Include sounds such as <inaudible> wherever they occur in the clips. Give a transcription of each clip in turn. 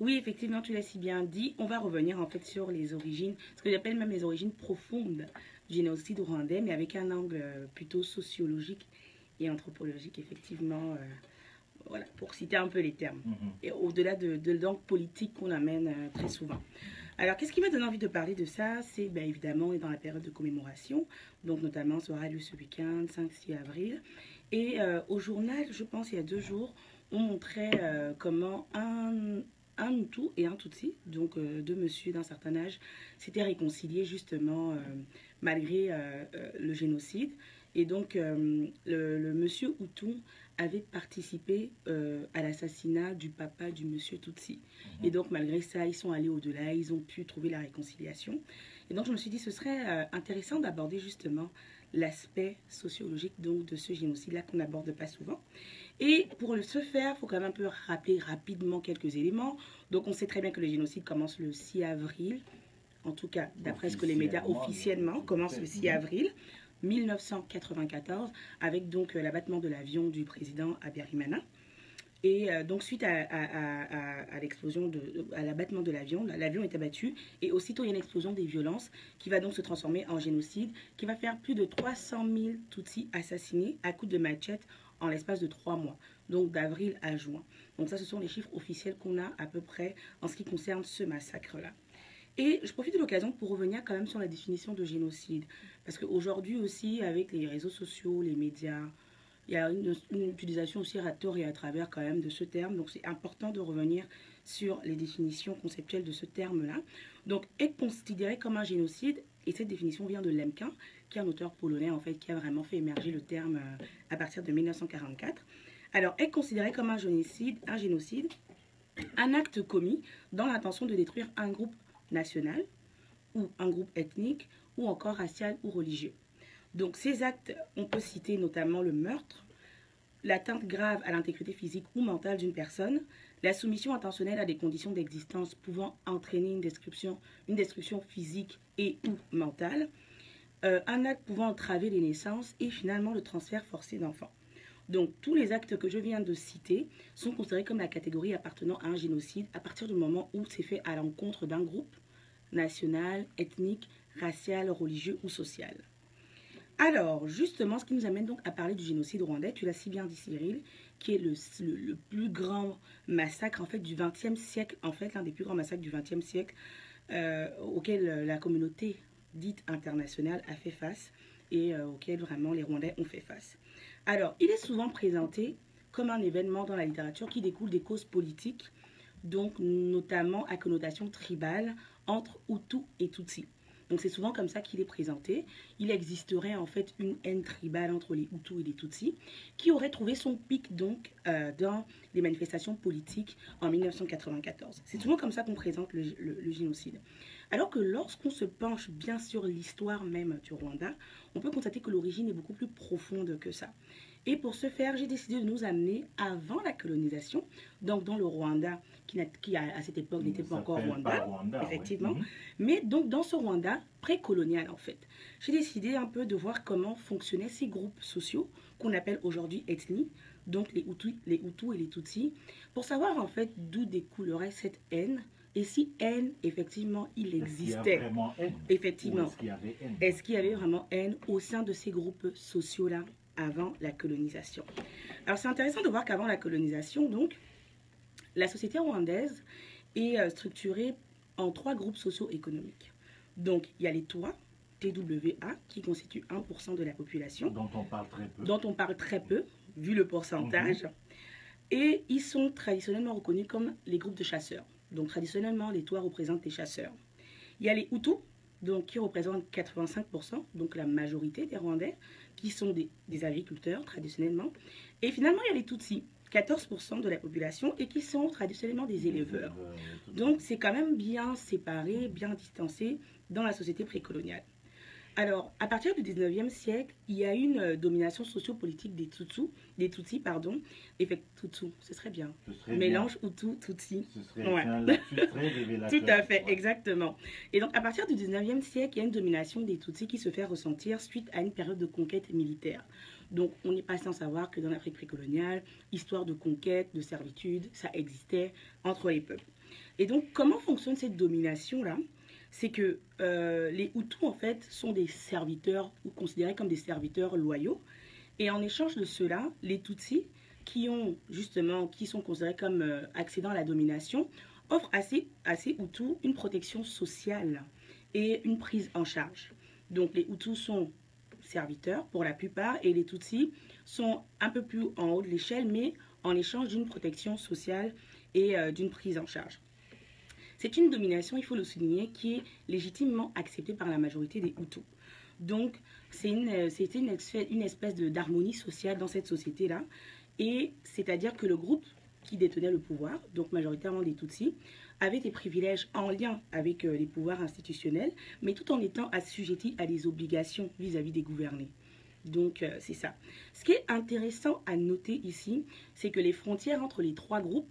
Oui, effectivement, tu l'as si bien dit. On va revenir en fait sur les origines, ce que j'appelle même les origines profondes du génocide rwandais, mais avec un angle euh, plutôt sociologique et anthropologique, effectivement. euh, voilà, pour citer un peu les termes. Mhm. Et au-delà de, de l'angle politique qu'on amène euh, très souvent. Alors, qu'est-ce qui m'a donné envie de parler de ça? C'est ben, évidemment dans la période de commémoration, donc notamment aura lieu ce week-end, 5-6 avril. Et euh, au journal, je pense, il y a deux jours, on montrait comment un, un Hutu et un Tutsi, donc euh, deux messieurs d'un certain âge, s'étaient réconciliés justement euh, malgré euh, le génocide. Et donc, le, le monsieur Hutu avait participé à l'assassinat du papa du monsieur Tutsi. Et donc, malgré ça, ils sont allés au-delà, ils ont pu trouver la réconciliation. Et donc, je me suis dit, ce serait intéressant d'aborder justement l'aspect sociologique donc, de ce génocide-là qu'on n'aborde pas souvent. Et pour le- ce faire, il faut quand même un peu rappeler rapidement quelques éléments. Donc, on sait très bien que le génocide commence le 6 avril, en tout cas, d'après ce que les médias Officiellement, commencent le 6 avril 1994, avec donc euh, l'abattement de l'avion du président Abiyarimana. Et euh, donc, suite à, à- à- à- à l'explosion, de, à l'abattement de l'avion, l'avion est abattu et aussitôt il y a une explosion des violences qui va donc se transformer en génocide, qui va faire plus de 300 000 Tutsis assassinés à coups de machette en l'espace de trois mois, donc d'avril à juin. Donc ça, ce sont les chiffres officiels qu'on a à peu près en ce qui concerne ce massacre-là. Et je profite de l'occasion pour revenir quand même sur la définition de génocide. Parce qu'aujourd'hui aussi, avec les réseaux sociaux, les médias, il y a une, utilisation aussi à tort et à travers quand même de ce terme. Donc c'est important de revenir sur les définitions conceptuelles de ce terme-là. Donc être considéré comme un génocide, et cette définition vient de Lemkin, qui est un auteur polonais en fait, qui a vraiment fait émerger le terme euh, à partir de 1944. Alors être considéré comme un génocide, un génocide, un acte commis dans l'intention de détruire un groupe national ou un groupe ethnique ou encore racial ou religieux. Donc ces actes, on peut citer notamment le meurtre, l'atteinte grave à l'intégrité physique ou mentale d'une personne, la soumission intentionnelle à des conditions d'existence pouvant entraîner une destruction, une destruction physique et ou mentale, euh, un acte pouvant entraver les naissances et finalement le transfert forcé d'enfants. Donc tous les actes que je viens de citer sont considérés comme la catégorie appartenant à un génocide à partir du moment où c'est fait à l'encontre d'un groupe national, ethnique, racial, religieux ou social. Alors, justement, ce qui nous amène donc à parler du génocide rwandais, tu l'as si bien dit Cyril, qui est le, plus grand massacre en fait du XXe siècle, en fait l'un des plus grands massacres du XXe siècle euh, auquel euh, la communauté dite internationale a fait face et euh, auquel vraiment les Rwandais ont fait face. Alors, il est souvent présenté comme un événement dans la littérature qui découle des causes politiques, donc notamment à connotation tribale entre Hutu et Tutsi. Donc c'est souvent comme ça qu'il est présenté. Il existerait en fait une haine tribale entre les Hutus et les Tutsis qui aurait trouvé son pic donc euh, dans les manifestations politiques en 1994. C'est souvent comme ça qu'on présente le, génocide. Alors que lorsqu'on se penche bien sur l'histoire même du Rwanda, on peut constater que l'origine est beaucoup plus profonde que ça. Et pour ce faire, j'ai décidé de nous amener avant la colonisation, donc dans le Rwanda, qui, à, à cette époque n'était pas encore Rwanda, pas Rwanda, oui. effectivement. Mhm. mais donc dans ce Rwanda précolonial en fait, j'ai décidé un peu de voir comment fonctionnaient ces groupes sociaux qu'on appelle aujourd'hui ethnies, donc les Hutus, les Hutus et les Tutsis, pour savoir en fait d'où découlerait cette haine et si haine effectivement il Est-ce qu'il y a existait. vraiment haine? Effectivement. Ou Est-ce qu'il y avait haine? Est-ce qu'il y avait vraiment haine au sein de ces groupes sociaux-là? Avant la colonisation Alors c'est intéressant de voir qu'avant la colonisation, donc, la société rwandaise est euh, structurée en trois groupes socio-économiques. Donc il y a les Tois, TWA, qui constituent 1% de la population, dont on parle très peu dont on parle très peu, vu le pourcentage. Et ils sont traditionnellement reconnus comme les groupes de chasseurs. Donc traditionnellement, les Toits représentent les chasseurs. Il y a les Hutus, donc, qui représentent 85%, donc la majorité des Rwandais, qui sont des, des agriculteurs traditionnellement. Et finalement, il y a les Tutsis, 14% de la population, et qui sont traditionnellement des éleveurs. Euh, Donc c'est quand même bien séparé, bien distancé dans la société précoloniale. Alors, à partir du 19e siècle, il y a une euh, domination sociopolitique des Tutsis, des Tutsis, pardon, et fait Tutsu, ce serait bien. ce serait Mélange Hutu, Tutsi. bien. Ce serait Ouais. très <laughs> révélateur. Tout à fait, Ouais. exactement. Et donc, à partir du 19e siècle, il y a une domination des Tutsis qui se fait ressentir suite à une période de conquête militaire. Donc, on n'est pas sans savoir que dans l'Afrique précoloniale, histoire de conquête, de servitude, ça existait entre les peuples. Et donc, comment fonctionne cette domination-là? C'est que euh, les Hutus, en fait, sont des serviteurs, ou considérés comme des serviteurs loyaux. Et en échange de cela, les Tutsis, qui ont sont considérés comme euh, accédant à la domination, offrent à ces, à Hutus une protection sociale et une prise en charge. Donc les Hutus sont serviteurs pour la plupart et les Tutsis sont un peu plus en haut de l'échelle, mais en échange d'une protection sociale et euh, d'une prise en charge. C'est une domination, il faut le souligner, qui est légitimement acceptée par la majorité des Hutus. Donc, c'est une, euh, c'était une, espèce- d'harmonie sociale dans cette société-là. Et c'est-à-dire que le groupe qui détenait le pouvoir, donc majoritairement des Tutsis, avait des privilèges en lien avec euh, les pouvoirs institutionnels, mais tout en étant assujetti à des obligations vis-à-vis des gouvernés. Donc, euh, c'est ça. Ce qui est intéressant à noter ici, c'est que les frontières entre les trois groupes,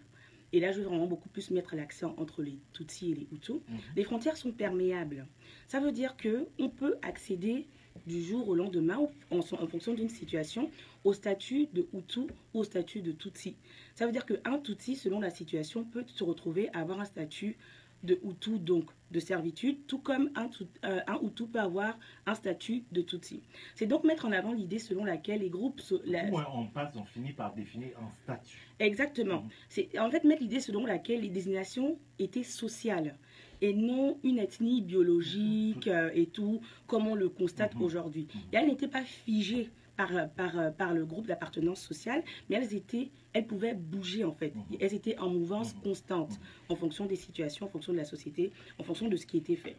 et là je veux vraiment beaucoup plus mettre l'accent entre les Tutsis et les Hutus, Mhm. les frontières sont perméables. Ça veut dire que on peut accéder du jour au lendemain, en, en fonction d'une situation, au statut de Hutu ou au statut de Tutsi. Ça veut dire qu'un Tutsi, selon la situation, peut se retrouver à avoir un statut de Hutu, donc de servitude, tout comme un, euh, un Hutu peut avoir un statut de Tutsi. C'est donc mettre en avant l'idée selon laquelle les groupes... so- la- Où on passe, on finit par définir un statut. Exactement. Mhm. C'est en fait mettre l'idée selon laquelle les désignations étaient sociales et non une ethnie biologique euh, et tout, comme on le constate Mhm. aujourd'hui. Mhm. Et elles n'étaient pas figées par, par, par le groupe d'appartenance sociale, mais elles, étaient, elles pouvaient bouger en fait. Mhm. Elles étaient en mouvance Mhm. constante Mhm. en fonction des situations, en fonction de la société, en fonction de ce qui était fait.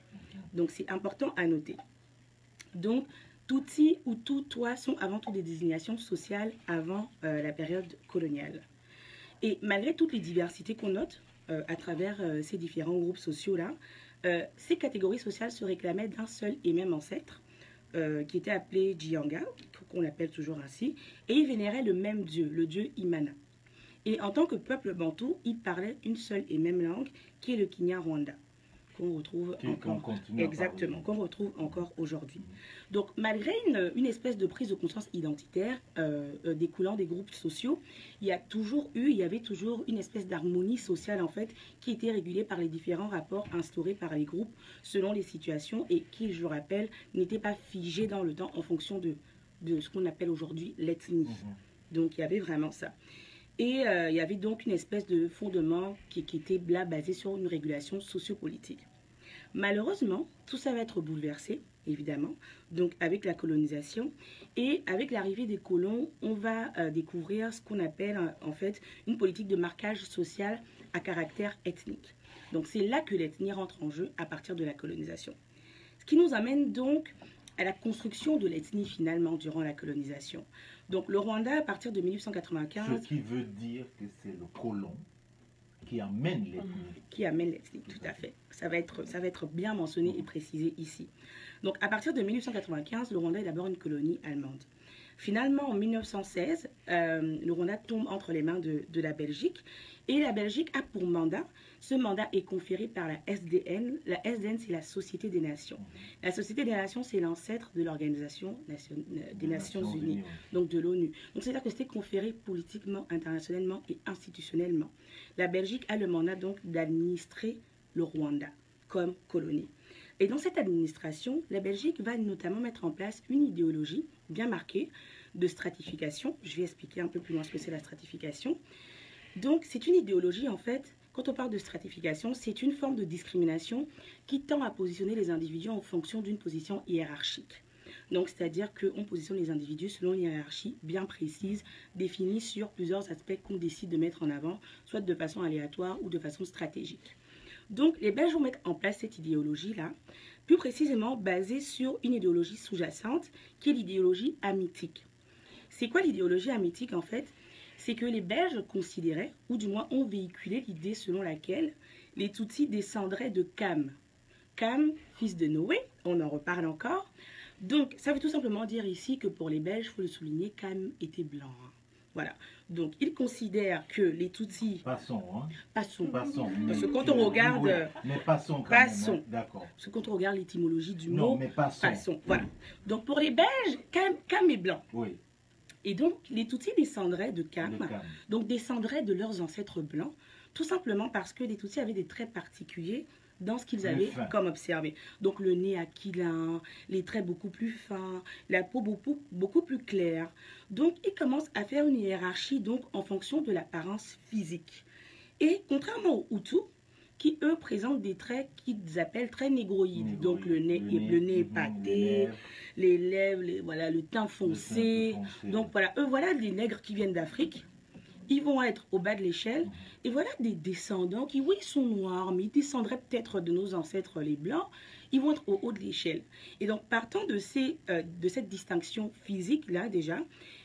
Donc c'est important à noter. Donc, Tutsi ou Tutwa sont avant tout des désignations sociales avant euh, la période coloniale. Et malgré toutes les diversités qu'on note euh, à travers euh, ces différents groupes sociaux-là, euh, ces catégories sociales se réclamaient d'un seul et même ancêtre, euh, qui était appelé Jianga, qu'on appelle toujours ainsi, et ils vénéraient le même dieu, le dieu Imana. Et en tant que peuple bantou, ils parlaient une seule et même langue, qui est le Kinyarwanda, qu'on retrouve Qui- encore. à Exactement, qu'on retrouve encore aujourd'hui. Donc, malgré une, une espèce de prise de conscience identitaire euh, euh, découlant des groupes sociaux, il y a toujours eu, il y avait toujours une espèce d'harmonie sociale en fait qui était régulée par les différents rapports instaurés par les groupes selon les situations et qui, je le rappelle, n'étaient pas figés dans le temps en fonction de, de ce qu'on appelle aujourd'hui l'ethnie. Mhm. Donc il y avait vraiment ça. Et euh, il y avait donc une espèce de fondement qui, qui était là basé sur une régulation sociopolitique. Malheureusement, tout ça va être bouleversé, évidemment, donc avec la colonisation. Et avec l'arrivée des colons, on va euh, découvrir ce qu'on appelle euh, en fait une politique de marquage social à caractère ethnique. Donc c'est là que l'ethnie rentre en jeu à partir de la colonisation. Ce qui nous amène donc à la construction de l'ethnie finalement durant la colonisation. Donc le Rwanda, à partir de 1895, Ce qui veut dire que c'est le colon qui amène les qui amène l'ethnie, tout à fait. Ça va, être, ça va être bien mentionné et précisé ici. Donc à partir de 1895, le Rwanda est d'abord une colonie allemande. Finalement, en 1916, euh, le Rwanda tombe entre les mains de, de la Belgique et la Belgique a pour mandat, ce mandat est conféré par la SDN. La SDN, c'est la Société des Nations. La Société des Nations, c'est l'ancêtre de l'Organisation euh, des Nations Unies donc de l'ONU. Donc c'est-à-dire que c'était conféré politiquement, internationalement et institutionnellement. La Belgique a le mandat donc d'administrer le Rwanda comme colonie. Et dans cette administration, la Belgique va notamment mettre en place une idéologie bien marquée de stratification. Je vais expliquer un peu plus loin ce que c'est la stratification. Donc c'est une idéologie en fait, quand on parle de stratification, c'est une forme de discrimination qui tend à positionner les individus en fonction d'une position hiérarchique. Donc, c'est-à-dire qu'on positionne les individus selon une hiérarchie bien précise, définie sur plusieurs aspects qu'on décide de mettre en avant, soit de façon aléatoire ou de façon stratégique. Donc, les Belges vont mettre en place cette idéologie-là, plus précisément basée sur une idéologie sous-jacente, qui est l'idéologie amitique. C'est quoi l'idéologie amitique en fait? C'est que les Belges considéraient, ou du moins ont véhiculé l'idée selon laquelle les Tutsis descendraient de Cam. Cam, fils de Noé, on en reparle encore. Donc, ça veut tout simplement dire ici que pour les Belges, il faut le souligner, Cam était blanc. hein. Voilà. Donc, ils considèrent que les Tutsis Passons, hein. passons. Passons. Parce que quand on regarde- Oui, mais passons quand Passons. hein. D'accord. Parce que quand on regarde l'étymologie du Non, mot, mais passons. passons. Voilà. Donc, pour les Belges, Cam, Cam est blanc. Oui, Et donc, les Tutsis descendraient de Cam, le calme. donc descendraient de leurs ancêtres blancs, Tout simplement parce que les Tutsis avaient des traits particuliers dans ce qu'ils avaient comme observé. Donc le nez aquilin, les traits beaucoup plus fins, la peau beaucoup, beaucoup plus claire. Donc ils commencent à faire une hiérarchie donc en fonction de l'apparence physique. Et contrairement aux Hutus, qui eux présentent des traits qu'ils appellent très négroïdes. Donc le nez, le nez mhm, épaté, les lèvres, les lèvres, les- voilà, le teint le teint foncé. Donc voilà, eux voilà des nègres qui viennent d'Afrique. Ils vont être au bas de l'échelle. Et voilà des descendants qui, oui, sont noirs, mais ils descendraient peut-être de nos ancêtres les blancs. Ils vont être au haut de l'échelle. Et donc, partant de, ces, euh, de cette distinction physique-là, déjà,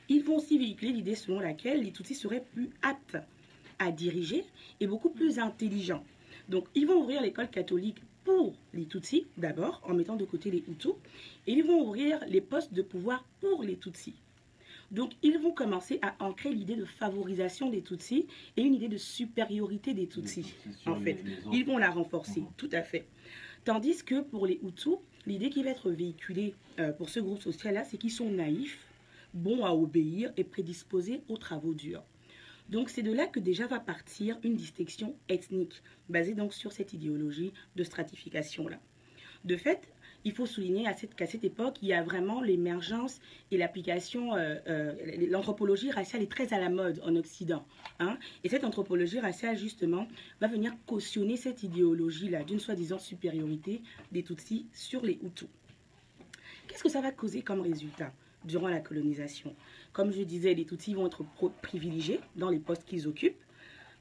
ils vont aussi véhiculer l'idée selon laquelle les Tutsis seraient plus aptes à diriger et beaucoup plus intelligents. Donc, ils vont ouvrir l'école catholique pour les Tutsis, d'abord, en mettant de côté les Hutus, et ils vont ouvrir les postes de pouvoir pour les Tutsis. Donc, ils vont commencer à ancrer l'idée de favorisation des Tutsis et une idée de supériorité des Tutsis. En fait, ils vont la renforcer, Mhm. tout à fait. Tandis que pour les Hutus, l'idée qui va être véhiculée euh, pour ce groupe social-là, c'est qu'ils sont naïfs, bons à obéir et prédisposés aux travaux durs. Donc c'est de là que déjà va partir une distinction ethnique, basée donc sur cette idéologie de stratification-là. De fait, il faut souligner à cette- qu'à cette époque, il y a vraiment l'émergence et l'application, euh, euh, l'anthropologie raciale est très à la mode en Occident. hein. Et cette anthropologie raciale, justement, va venir cautionner cette idéologie-là d'une soi-disant supériorité des Tutsis sur les Hutus. Qu'est-ce que ça va causer comme résultat durant la colonisation? Comme je disais, les Tutsis vont être privilégiés dans les postes qu'ils occupent,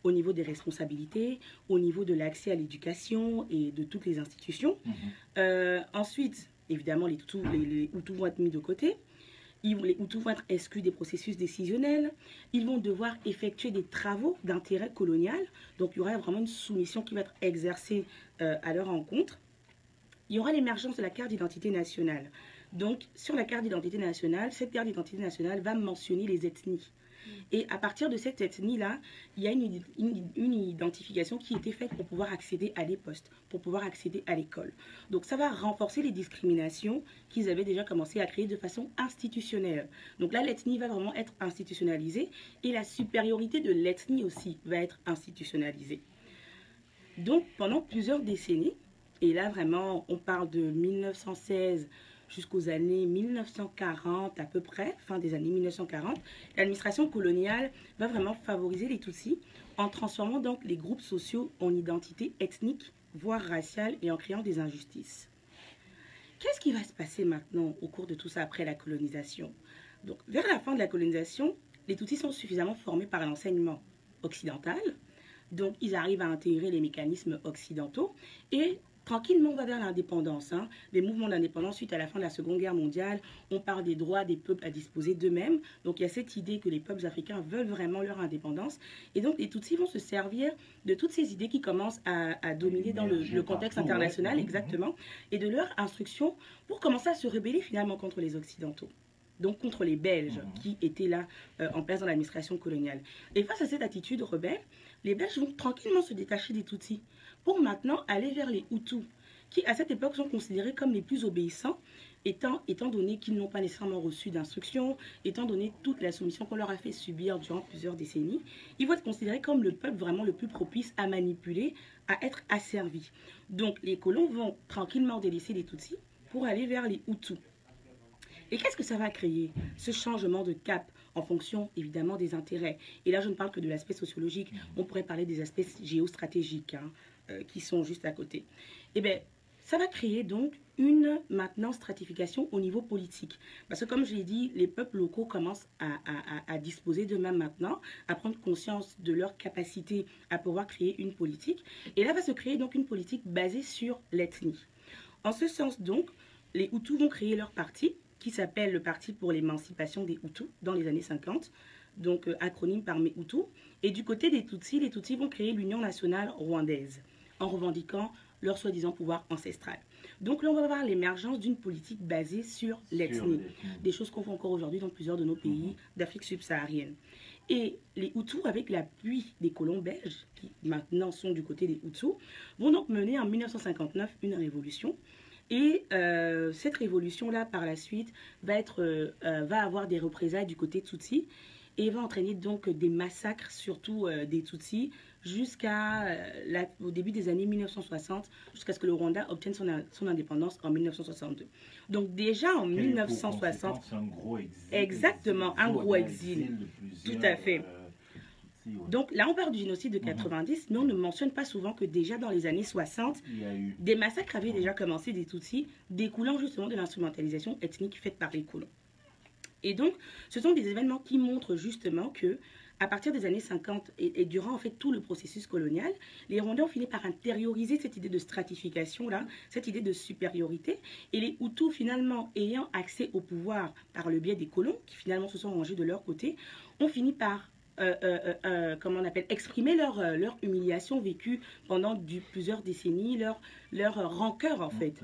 au niveau des responsabilités, au niveau de l'accès à l'éducation et de toutes les institutions. Mhm. Euh, ensuite, évidemment, les Hutus, les, les Hutus vont être mis de côté. Ils, les Hutus vont être exclus des processus décisionnels. Ils vont devoir effectuer des travaux d'intérêt colonial. Donc, il y aura vraiment une soumission qui va être exercée euh, à leur encontre. Il y aura l'émergence de la carte d'identité nationale. Donc, sur la carte d'identité nationale, cette carte d'identité nationale va mentionner les ethnies. Et à partir de cette ethnie-là, il y a une, identification qui était faite pour pouvoir accéder à des postes, pour pouvoir accéder à l'école. Donc ça va renforcer les discriminations qu'ils avaient déjà commencé à créer de façon institutionnelle. Donc là, l'ethnie va vraiment être institutionnalisée et la supériorité de l'ethnie aussi va être institutionnalisée. Donc pendant plusieurs décennies, et là vraiment on parle de 1916 jusqu'aux années 1940 à peu près, fin des années 1940, l'administration coloniale va vraiment favoriser les Tutsis en transformant donc les groupes sociaux en identités ethniques, voire raciales, et en créant des injustices. Qu'est-ce qui va se passer maintenant au cours de tout ça après la colonisation? Donc, vers la fin de la colonisation, les Tutsis sont suffisamment formés par l'enseignement occidental, donc ils arrivent à intégrer les mécanismes occidentaux et tranquillement on va vers l'indépendance. hein. Les mouvements d'indépendance suite à la fin de la Seconde Guerre mondiale, on parle des droits des peuples à disposer d'eux-mêmes. Donc il y a cette idée que les peuples africains veulent vraiment leur indépendance. Et donc les Tutsis vont se servir de toutes ces idées qui commencent à, à dominer dans le, contexte international. Mhm. exactement, et de leur instruction pour commencer à se rebeller finalement contre les Occidentaux. Donc contre les Belges Mhm. qui étaient là euh, en place dans l'administration coloniale. Et face à cette attitude rebelle, les Belges vont tranquillement se détacher des Tutsis pour maintenant aller vers les Hutus, qui à cette époque sont considérés comme les plus obéissants, étant, étant donné qu'ils n'ont pas nécessairement reçu d'instruction, étant donné toute la soumission qu'on leur a fait subir durant plusieurs décennies, ils vont être considérés comme le peuple vraiment le plus propice à manipuler, à être asservi. Donc les colons vont tranquillement délaisser les Tutsis pour aller vers les Hutus. Et qu'est-ce que ça va créer Ce changement de cap en fonction évidemment des intérêts? Et là, je ne parle que de l'aspect sociologique. On pourrait parler des aspects géostratégiques hein, euh, qui sont juste à côté. Eh bien, ça va créer donc une maintenant stratification au niveau politique. Parce que comme je l'ai dit, les peuples locaux commencent à, à- disposer d'eux-mêmes maintenant, à prendre conscience de leur capacité à pouvoir créer une politique. Et là va se créer donc une politique basée sur l'ethnie. En ce sens donc, les Hutus vont créer leur parti qui s'appelle le Parti pour l'émancipation des Hutus dans les années 50, donc euh, acronyme par mes Hutus. Et du côté des Tutsis, les Tutsis vont créer l'Union nationale rwandaise en revendiquant leur soi-disant pouvoir ancestral. Donc là, on va voir l'émergence d'une politique basée sur l'ethnie des choses qu'on fait encore aujourd'hui dans plusieurs de nos pays d'Afrique subsaharienne. Et les Hutus, avec l'appui des colons belges, qui maintenant sont du côté des Hutus, vont donc mener en 1959 une révolution. Et euh, cette révolution-là, par la suite, va, être, euh, va avoir des représailles du côté Tutsi. Et va entraîner donc des massacres, surtout euh, des Tutsis, jusqu'à euh, au début des années 1960, jusqu'à ce que le Rwanda obtienne son, son indépendance en 1962. Donc déjà en 1960, un gros exil, exactement, un gros exil, tout à fait. Euh, donc là, on parle du génocide de 90, mhm. mais on ne mentionne pas souvent que déjà dans les années 60, des massacres avaient déjà commencé des Tutsis, découlant justement de l'instrumentalisation ethnique faite par les colons. Et donc, ce sont des événements qui montrent justement que à partir des années 50 et, durant en fait tout le processus colonial, les Rwandais ont fini par intérioriser cette idée de stratification là, cette idée de supériorité, et les Hutus finalement ayant accès au pouvoir par le biais des colons, qui finalement se sont rangés de leur côté, ont fini par euh, euh, euh, comment on appelle, exprimer leur, leur humiliation vécue pendant du, plusieurs décennies, leur, leur rancœur en fait.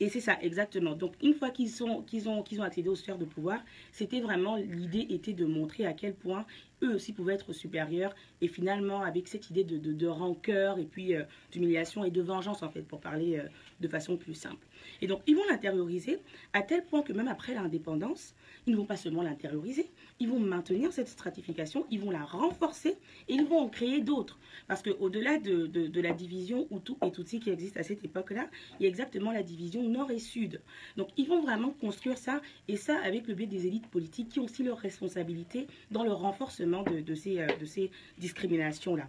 Et c'est ça, exactement. Donc une fois qu'ils qu'ils ont, qu'ils ont accédé aux sphères de pouvoir, c'était vraiment, l'idée était de montrer à quel point eux aussi pouvaient être supérieurs et finalement avec cette idée de, de, rancœur et puis d'humiliation et de vengeance en fait, pour parler de façon plus simple. Et donc ils vont l'intérioriser à tel point que même après l'indépendance, ils ne vont pas seulement l'intérioriser, ils vont maintenir cette stratification, ils vont la renforcer et ils vont en créer d'autres. Parce qu'au-delà de, de, la division Hutu et Tutsi qui existe à cette époque-là, il y a exactement la division nord et sud. Donc ils vont vraiment construire ça, et ça avec le biais des élites politiques qui ont aussi leur responsabilité dans le renforcement de, de ces, euh, ces discriminations-là.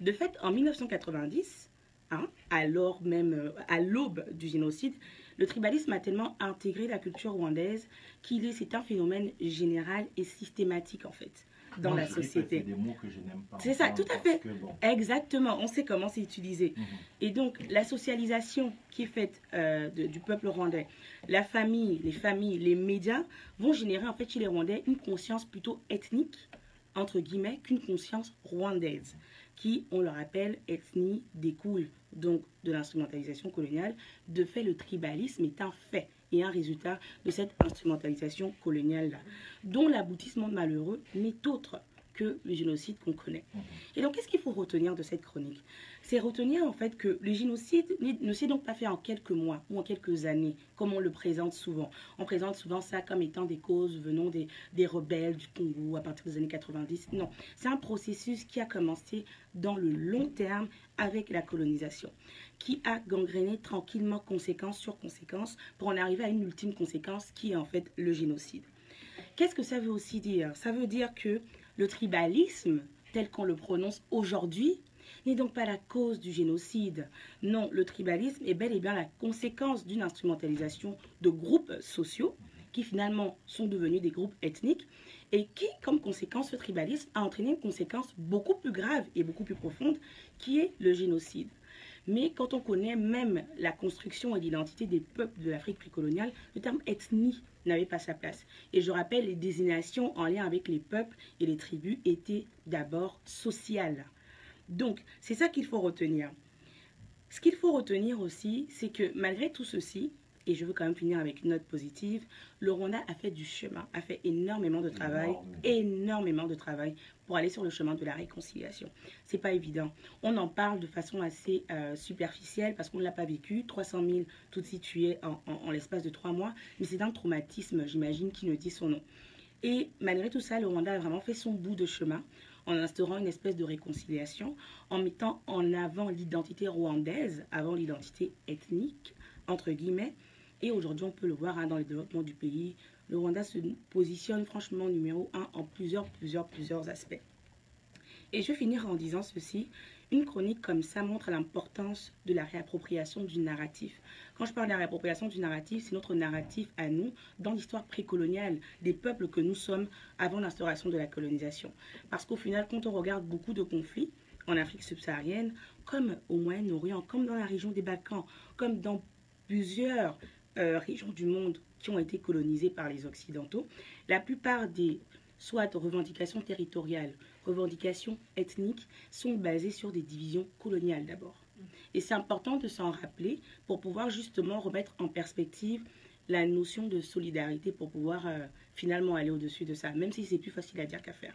De fait, en 1990, hein, alors même euh, à l'aube du génocide, le tribalisme a tellement intégré la culture rwandaise qu'il est, c'est un phénomène général et systématique en fait dans la société. C'est ça, tout à fait. Exactement, on sait comment c'est utilisé. Mhm. Et donc, la socialisation qui est faite euh, du peuple rwandais, la famille, les familles, les médias vont générer en fait chez les Rwandais une conscience plutôt ethnique, entre guillemets, qu'une conscience rwandaise, qui, on le rappelle, ethnie découle donc de l'instrumentalisation coloniale. De fait, le tribalisme est un fait et un résultat de cette instrumentalisation coloniale-là, dont l'aboutissement malheureux n'est autre que le génocide qu'on connaît. Mhm. Et donc, qu'est-ce qu'il faut retenir de cette chronique? C'est retenir en fait que le génocide ne s'est donc pas fait en quelques mois ou en quelques années, comme on le présente souvent. On présente souvent ça comme étant des causes venant des, des rebelles du Congo à partir des années 90. Non, c'est un processus qui a commencé dans le long terme avec la colonisation, qui a gangréné tranquillement conséquence sur conséquence pour en arriver à une ultime conséquence qui est en fait le génocide. Qu'est-ce que ça veut aussi dire? Ça veut dire que le tribalisme, tel qu'on le prononce aujourd'hui, n'est donc pas la cause du génocide. Non, le tribalisme est bel et bien la conséquence d'une instrumentalisation de groupes sociaux qui finalement sont devenus des groupes ethniques et qui, comme conséquence, ce tribalisme a entraîné une conséquence beaucoup plus grave et beaucoup plus profonde qui est le génocide. Mais quand on connaît même la construction et l'identité des peuples de l'Afrique précoloniale, le terme ethnie n'avait pas sa place. Et je rappelle, les désignations en lien avec les peuples et les tribus étaient d'abord sociales. Donc, c'est ça qu'il faut retenir. Ce qu'il faut retenir aussi, c'est que malgré tout ceci, et je veux quand même finir avec une note positive, le Rwanda a fait du chemin, a fait énormément de travail, énormément de travail pour aller sur le chemin de la réconciliation. C'est pas évident. On en parle de façon assez euh, superficielle parce qu'on ne l'a pas vécu. 300 000 tout situés en, en, l'espace de trois mois, mais c'est un traumatisme, j'imagine, qui ne dit son nom. Et malgré tout ça, le Rwanda a vraiment fait son bout de chemin en instaurant une espèce de réconciliation, en mettant en avant l'identité rwandaise avant l'identité ethnique, entre guillemets, et aujourd'hui, on peut le voir hein, dans le développement du pays. Le Rwanda se positionne franchement numéro un en plusieurs, plusieurs, plusieurs aspects. Et je vais finir en disant ceci. Une chronique comme ça montre l'importance de la réappropriation du narratif. Quand je parle de la réappropriation du narratif, c'est notre narratif à nous dans l'histoire précoloniale des peuples que nous sommes avant l'instauration de la colonisation. Parce qu'au final, quand on regarde beaucoup de conflits en Afrique subsaharienne, comme au Moyen-Orient, comme dans la région des Balkans, comme dans plusieurs euh, régions du monde qui ont été colonisées par les Occidentaux, la plupart des soit revendications territoriales, revendications ethniques, sont basées sur des divisions coloniales d'abord. Et c'est important de s'en rappeler pour pouvoir justement remettre en perspective la notion de solidarité pour pouvoir euh, finalement aller au-dessus de ça, même si c'est plus facile à dire qu'à faire.